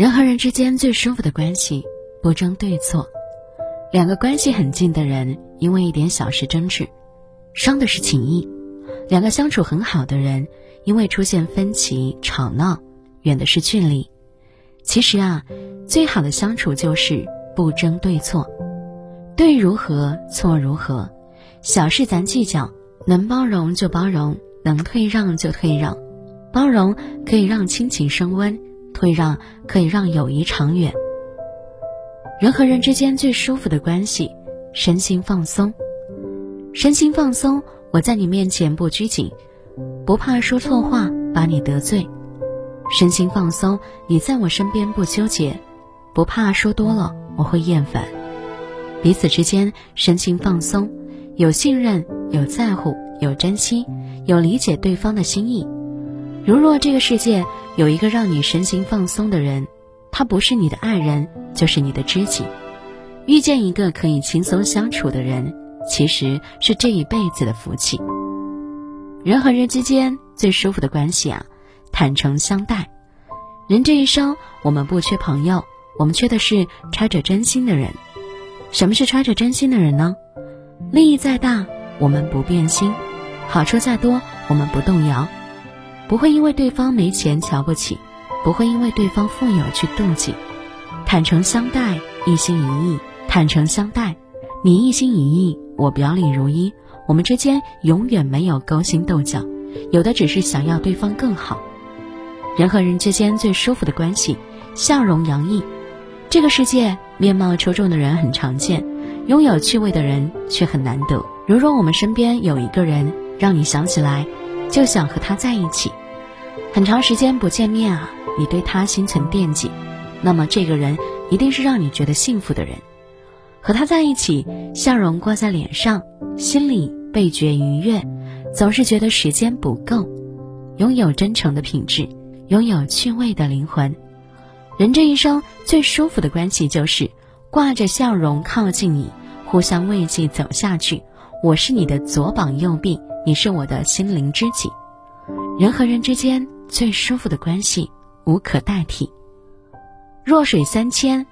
人和人之间最舒服的关系，不争对错。两个关系很近的人，因为一点小事争执，伤的是情谊；两个相处很好的人，因为出现分歧吵闹，远的是距离。其实啊，最好的相处就是不争对错，对如何，错如何，小事咱计较，能包容就包容，能退让就退让。包容可以让亲情升温。退让可以让友谊长远。人和人之间最舒服的关系，身心放松。身心放松，我在你面前不拘谨，不怕说错话把你得罪。身心放松，你在我身边不纠结，不怕说多了我会厌烦。彼此之间身心放松，有信任，有在乎，有珍惜，有理解对方的心意。如若这个世界有一个让你身心放松的人，他不是你的爱人，就是你的知己。遇见一个可以轻松相处的人，其实是这一辈子的福气。人和人之间最舒服的关系啊，坦诚相待。人这一生，我们不缺朋友，我们缺的是揣着真心的人。什么是揣着真心的人呢？利益再大，我们不变心；好处再多，我们不动摇。不会因为对方没钱瞧不起，不会因为对方富有去妒忌，坦诚相待，一心一意。坦诚相待，你一心一意，我表里如一，我们之间永远没有勾心斗角，有的只是想要对方更好。人和人之间最舒服的关系，笑容洋溢。这个世界面貌出众的人很常见，拥有趣味的人却很难得。如若我们身边有一个人，让你想起来，就想和他在一起。很长时间不见面啊，你对他心存惦记，那么这个人一定是让你觉得幸福的人。和他在一起，笑容挂在脸上，心里倍觉愉悦，总是觉得时间不够。拥有真诚的品质，拥有趣味的灵魂。人这一生最舒服的关系就是挂着笑容靠近你，互相慰藉走下去。我是你的左膀右臂，你是我的心灵知己。人和人之间。最舒服的关系无可代替。弱水三千，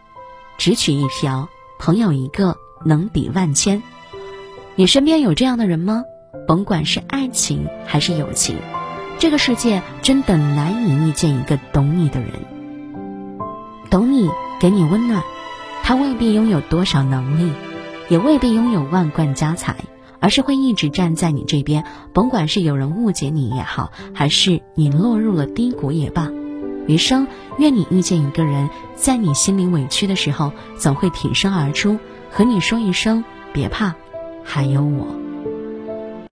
只取一瓢；朋友一个，能抵万千。你身边有这样的人吗？甭管是爱情还是友情，这个世界真的难以遇见一个懂你的人。懂你，给你温暖。他未必拥有多少能力，也未必拥有万贯家财。而是会一直站在你这边，甭管是有人误解你也好，还是你落入了低谷也罢，余生愿你遇见一个人，在你心里委屈的时候，总会挺身而出，和你说一声别怕，还有我。